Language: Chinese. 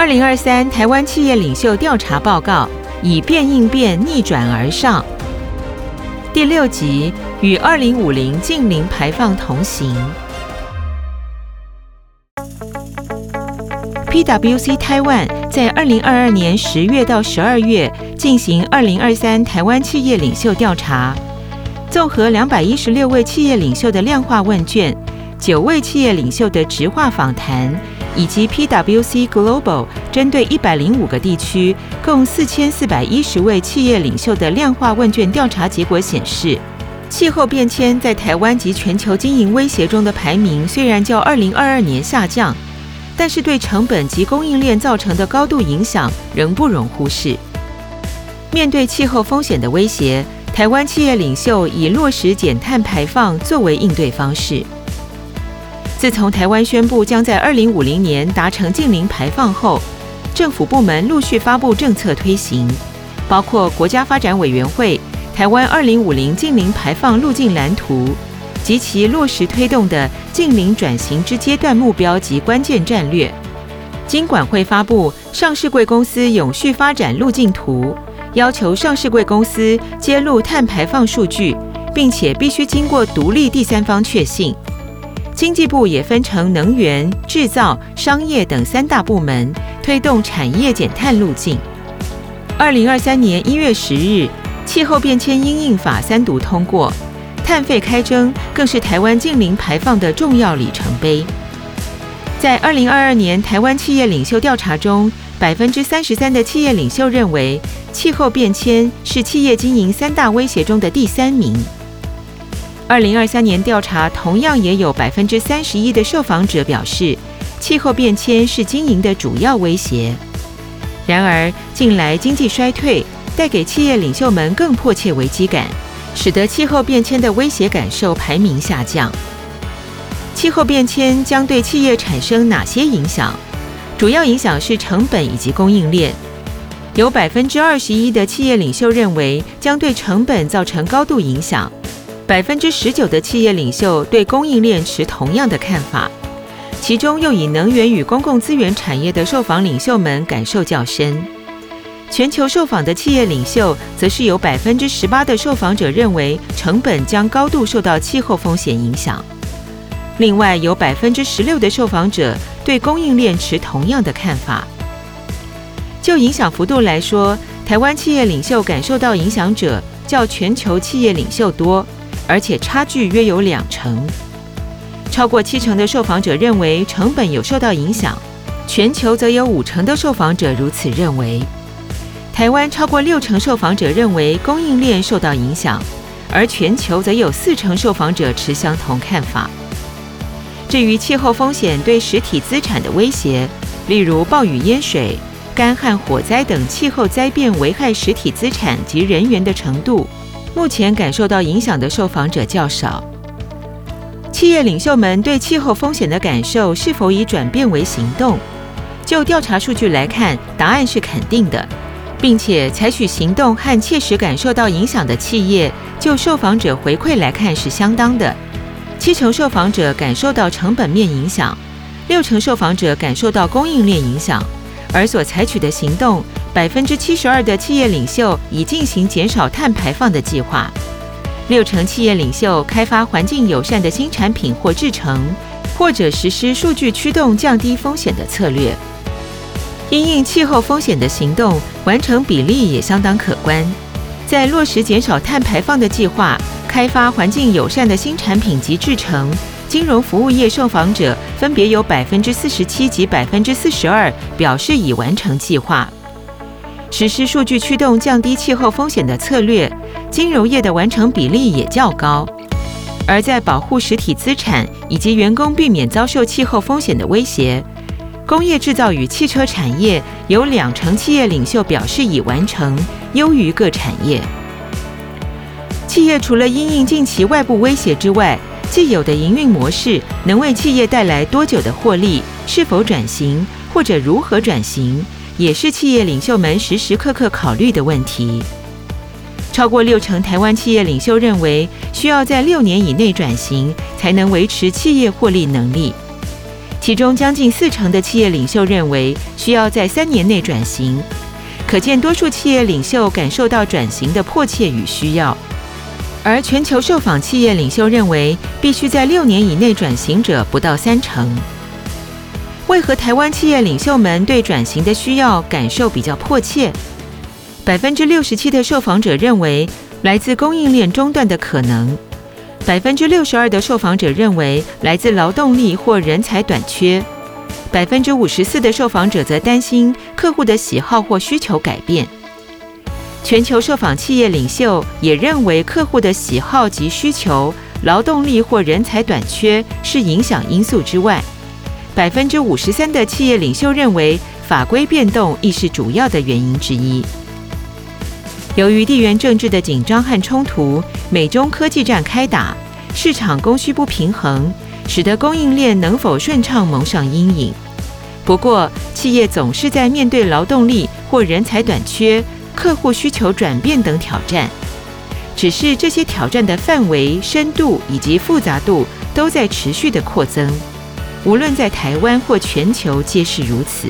二零二三台湾企业领袖调查报告：以变应变，逆转而上。第六集：与二零五零近零排放同行。PwC Taiwan 在二零二二年十月到十二月进行二零二三台湾企业领袖调查，综合两百一十六位企业领袖的量化问卷，九位企业领袖的质化访谈。以及 PwC Global 针对一百零五个地区，共四千四百一十位企业领袖的量化问卷调查结果显示，气候变迁在台湾及全球经营威胁中的排名虽然较二零二二年下降，但是对成本及供应链造成的高度影响仍不容忽视。面对气候风险的威胁，台湾企业领袖以落实减碳排放作为应对方式。自从台湾宣布将在二零五零年达成净零排放后，政府部门陆续发布政策推行，包括国家发展委员会《台湾二零五零净零排放路径蓝图》及其落实推动的净零转型之阶段目标及关键战略，金管会发布《上市贵公司永续发展路径图》，要求上市贵公司揭露碳排放数据，并且必须经过独立第三方确信。经济部也分成能源、制造、商业等三大部门，推动产业减碳路径。二零二三年一月十日，气候变迁因应法三读通过，碳费开征更是台湾净零排放的重要里程碑。在二零二二年台湾企业领袖调查中，百分之三十三的企业领袖认为，气候变迁是企业经营三大威胁中的第三名。二零二三年调查同样也有百分之三十一的受访者表示，气候变迁是经营的主要威胁。然而，近来经济衰退带给企业领袖们更迫切危机感，使得气候变迁的威胁感受排名下降。气候变迁将对企业产生哪些影响？主要影响是成本以及供应链。有百分之二十一的企业领袖认为将对成本造成高度影响。百分之十九的企业领袖对供应链持同样的看法，其中又以能源与公共资源产业的受访领袖们感受较深。全球受访的企业领袖，则是有百分之十八的受访者认为成本将高度受到气候风险影响。另外，有百分之十六的受访者对供应链持同样的看法。就影响幅度来说，台湾企业领袖感受到影响者较全球企业领袖多。而且差距约有两成，超过七成的受访者认为成本有受到影响，全球则有五成的受访者如此认为。台湾超过六成受访者认为供应链受到影响，而全球则有四成受访者持相同看法。至于气候风险对实体资产的威胁，例如暴雨淹水、干旱火灾等气候灾变危害实体资产及人员的程度。目前感受到影响的受访者较少。企业领袖们对气候风险的感受是否已转变为行动？就调查数据来看，答案是肯定的，并且采取行动和切实感受到影响的企业，就受访者回馈来看是相当的。七成受访者感受到成本面影响，六成受访者感受到供应链影响，而所采取的行动。百分之七十二的企业领袖已进行减少碳排放的计划，六成企业领袖开发环境友善的新产品或制成，或者实施数据驱动降低风险的策略。因应气候风险的行动完成比例也相当可观，在落实减少碳排放的计划、开发环境友善的新产品及制成，金融服务业受访者分别有百分之四十七及百分之四十二表示已完成计划。实施数据驱动降低气候风险的策略，金融业的完成比例也较高；而在保护实体资产以及员工避免遭受气候风险的威胁，工业制造与汽车产业有两成企业领袖表示已完成，优于各产业。企业除了因应近期外部威胁之外，既有的营运模式能为企业带来多久的获利？是否转型，或者如何转型？也是企业领袖们时时刻刻考虑的问题。超过六成台湾企业领袖认为，需要在六年以内转型，才能维持企业获利能力。其中将近四成的企业领袖认为需要在三年内转型，可见多数企业领袖感受到转型的迫切与需要。而全球受访企业领袖认为，必须在六年以内转型者不到三成。为何台湾企业领袖们对转型的需要感受比较迫切？百分之六十七的受访者认为来自供应链中断的可能，百分之六十二的受访者认为来自劳动力或人才短缺，百分之五十四的受访者则担心客户的喜好或需求改变。全球受访企业领袖也认为，客户的喜好及需求、劳动力或人才短缺是影响因素之外，百分之五十三的企业领袖认为法规变动亦是主要的原因之一。由于地缘政治的紧张和冲突，美中科技战开打，市场供需不平衡，使得供应链能否顺畅蒙上阴影。不过，企业总是在面对劳动力或人才短缺。客户需求转变等挑战，只是这些挑战的范围、深度以及复杂度都在持续的扩增，无论在台湾或全球皆是如此。